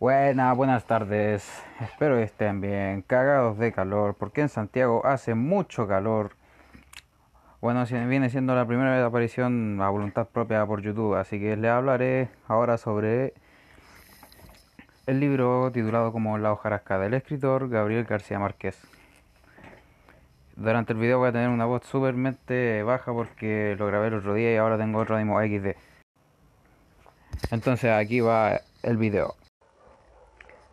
Buenas, buenas tardes. Espero que estén bien, cagados de calor, porque en Santiago hace mucho calor. Bueno, viene siendo la primera aparición a voluntad propia por YouTube, así que les hablaré ahora sobre el libro titulado como La hojarasca del escritor Gabriel García Márquez. Durante el video voy a tener una voz supermente baja porque lo grabé el otro día y ahora tengo otro ánimo XD. Entonces aquí va el video.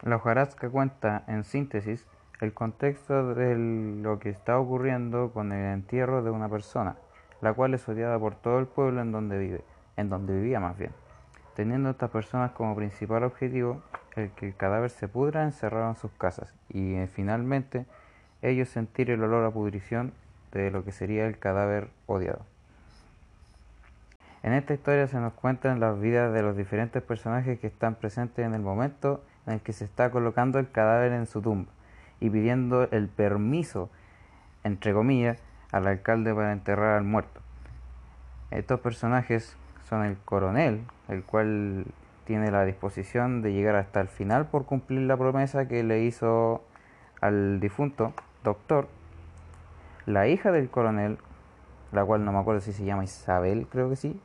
La hojarasca cuenta, en síntesis, el contexto de lo que está ocurriendo con el entierro de una persona, la cual es odiada por todo el pueblo en donde vive, en donde vivía más bien, teniendo estas personas como principal objetivo el que el cadáver se pudra encerrado en sus casas y eh, finalmente ellos sentir el olor a pudrición de lo que sería el cadáver odiado. En esta historia se nos cuentan las vidas de los diferentes personajes que están presentes en el momento en el que se está colocando el cadáver en su tumba y pidiendo el permiso, entre comillas, al alcalde para enterrar al muerto. Estos personajes son el coronel, el cual tiene la disposición de llegar hasta el final por cumplir la promesa que le hizo al difunto doctor, la hija del coronel, la cual no me acuerdo si se llama Isabel, creo que sí,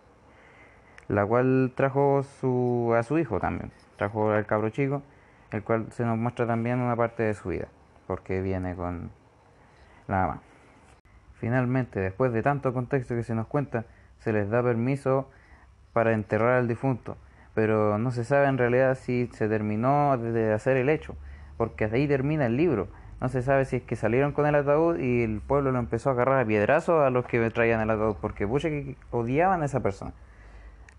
la cual trajo su, a su hijo también, trajo al cabro chico, el cual se nos muestra también una parte de su vida, porque viene con la mamá. Finalmente, después de tanto contexto que se nos cuenta, se les da permiso para enterrar al difunto, pero no se sabe en realidad si se terminó de hacer el hecho, porque ahí termina el libro. No se sabe si es que salieron con el ataúd y el pueblo lo empezó a agarrar a piedrazos a los que traían el ataúd, porque pucha que odiaban a esa persona.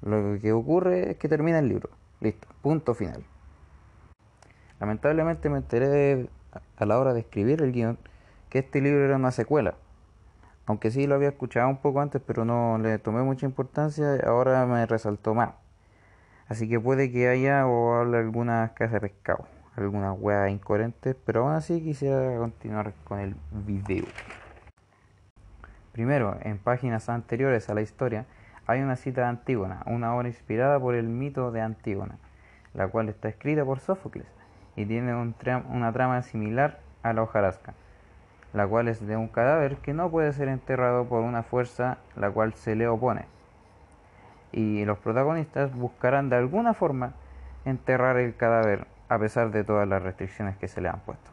Lo que ocurre es que termina el libro. Listo, punto final. Lamentablemente me enteré a la hora de escribir el guion que este libro era una secuela. Aunque sí lo había escuchado un poco antes, pero no le tomé mucha importancia, ahora me resaltó más. Así que puede que haya o hable algunas casas de pescado, algunas hueas incoherentes, pero aún así quisiera continuar con el video. Primero, en páginas anteriores a la historia, hay una cita de Antígona, una obra inspirada por el mito de Antígona, la cual está escrita por Sófocles y tiene una trama similar a la hojarasca, la cual es de un cadáver que no puede ser enterrado por una fuerza la cual se le opone. Y los protagonistas buscarán de alguna forma enterrar el cadáver a pesar de todas las restricciones que se le han puesto.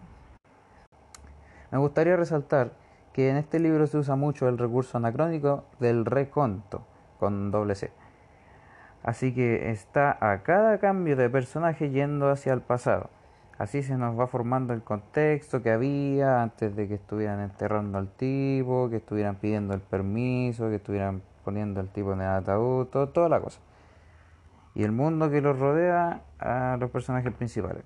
Me gustaría resaltar que en este libro se usa mucho el recurso anacrónico del reconto, con doble C. Así que está a cada cambio de personaje yendo hacia el pasado. Así se nos va formando el contexto que había antes de que estuvieran enterrando al tipo, que estuvieran pidiendo el permiso, que estuvieran poniendo al tipo en el ataúd, todo, toda la cosa. Y el mundo que los rodea a los personajes principales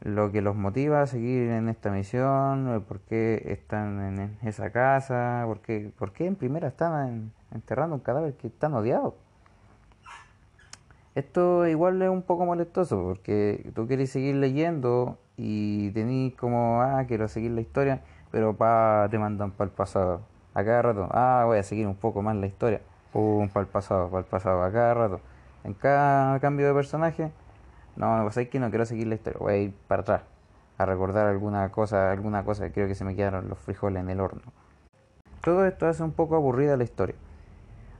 lo que los motiva a seguir en esta misión, por qué están en esa casa, por qué, por qué en primera están enterrando un cadáver que están odiado. Esto igual es un poco molestoso porque tú quieres seguir leyendo y tenés como, ah, quiero seguir la historia, pero pa, te mandan para el pasado. A cada rato, ah, voy a seguir un poco más la historia. Pum, para el pasado, para el pasado, a cada rato. En cada cambio de personaje no, pues es que no quiero seguir la historia, voy a ir para atrás a recordar alguna cosa, alguna cosa, creo que se me quedaron los frijoles en el horno. Todo esto hace un poco aburrida la historia.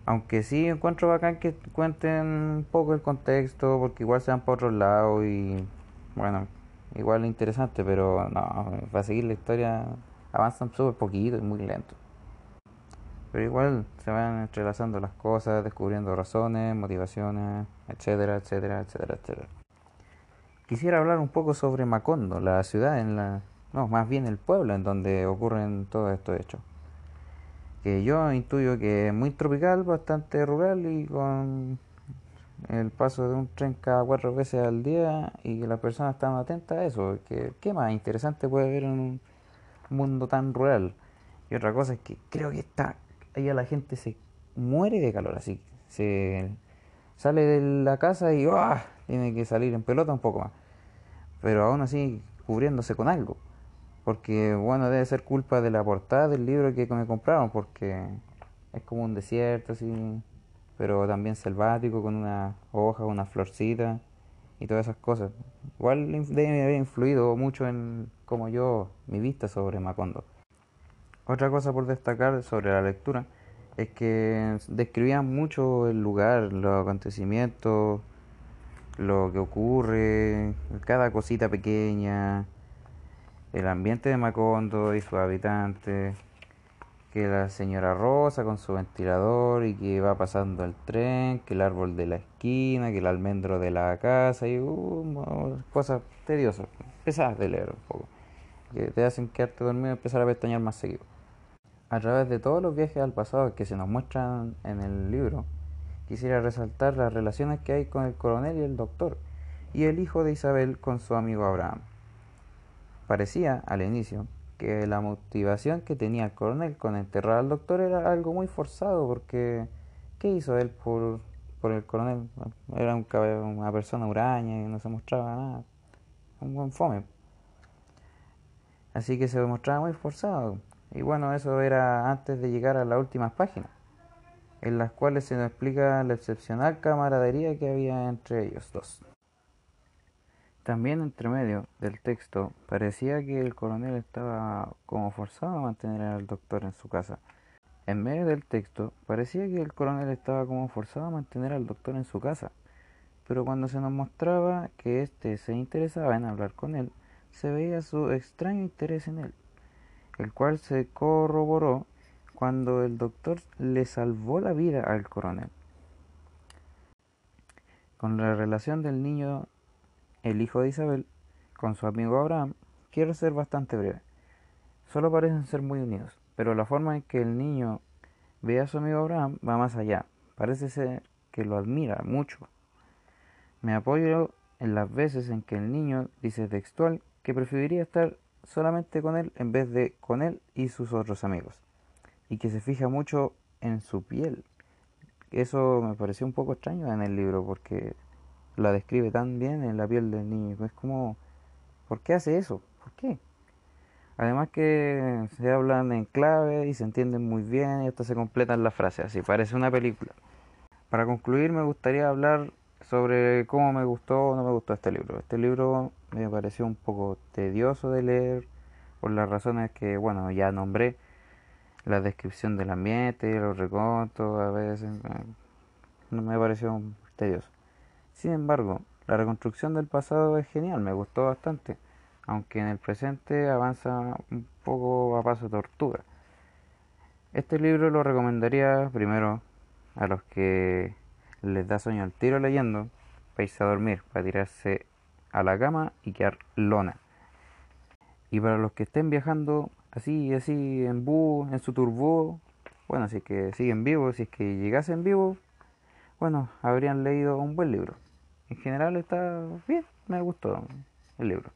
Aunque sí encuentro bacán que cuenten un poco el contexto, porque igual se van para otro lado y bueno, igual interesante, pero no, para seguir la historia avanzan súper poquito y muy lento. Pero igual se van entrelazando las cosas, descubriendo razones, motivaciones, etcétera, etcétera, etcétera, etcétera. Quisiera hablar un poco sobre Macondo, la ciudad en la, no, más bien el pueblo en donde ocurren todos estos hechos. Que yo intuyo que es muy tropical, bastante rural y con el paso de un tren cada cuatro veces al día y que las personas están atentas a eso. Que, ¿Qué más interesante puede haber en un mundo tan rural? Y otra cosa es que creo que está, ahí la gente se muere de calor, así se sale de la casa y ¡ah! Tiene que salir en pelota un poco más. Pero aún así cubriéndose con algo. Porque bueno, debe ser culpa de la portada del libro que me compraron, porque es como un desierto así, pero también selvático, con una hoja, una florcita. y todas esas cosas. Igual debe haber influido mucho en como yo, mi vista sobre Macondo. Otra cosa por destacar sobre la lectura es que describían mucho el lugar, los acontecimientos, lo que ocurre, cada cosita pequeña, el ambiente de Macondo y sus habitantes, que la señora Rosa con su ventilador y que va pasando el tren, que el árbol de la esquina, que el almendro de la casa y uh, cosas tediosas, pesadas de leer un poco, que te hacen quedarte dormido y empezar a pestañear más seguido. A través de todos los viajes al pasado que se nos muestran en el libro, quisiera resaltar las relaciones que hay con el coronel y el doctor, y el hijo de Isabel con su amigo Abraham. Parecía, al inicio, que la motivación que tenía el coronel con enterrar al doctor era algo muy forzado, porque ¿qué hizo él por, por el coronel? Era un, una persona huraña y no se mostraba nada, un buen fome. Así que se demostraba muy forzado. Y bueno, eso era antes de llegar a las últimas páginas, en las cuales se nos explica la excepcional camaradería que había entre ellos dos. También entre medio del texto parecía que el coronel estaba como forzado a mantener al doctor en su casa. En medio del texto parecía que el coronel estaba como forzado a mantener al doctor en su casa, pero cuando se nos mostraba que éste se interesaba en hablar con él, se veía su extraño interés en él el cual se corroboró cuando el doctor le salvó la vida al coronel. Con la relación del niño, el hijo de Isabel, con su amigo Abraham, quiero ser bastante breve. Solo parecen ser muy unidos, pero la forma en que el niño ve a su amigo Abraham va más allá. Parece ser que lo admira mucho. Me apoyo en las veces en que el niño dice textual que preferiría estar solamente con él en vez de con él y sus otros amigos. Y que se fija mucho en su piel. Eso me pareció un poco extraño en el libro porque la describe tan bien en la piel del niño. Es como, ¿por qué hace eso? ¿Por qué? Además que se hablan en clave y se entienden muy bien y hasta se completan las frases, así parece una película. Para concluir me gustaría hablar sobre cómo me gustó o no me gustó este libro. Este libro me pareció un poco tedioso de leer por las razones que, bueno, ya nombré. La descripción del ambiente, los recontos, a veces eh, no me pareció tedioso. Sin embargo, la reconstrucción del pasado es genial, me gustó bastante, aunque en el presente avanza un poco a paso tortuga. Este libro lo recomendaría primero a los que les da sueño al tiro leyendo, para irse a dormir, para tirarse a la cama y quedar lona. Y para los que estén viajando así, así en bus, en su turbo, bueno, si es que siguen vivos, si es que llegasen vivos, bueno, habrían leído un buen libro. En general está bien, me gustó el libro.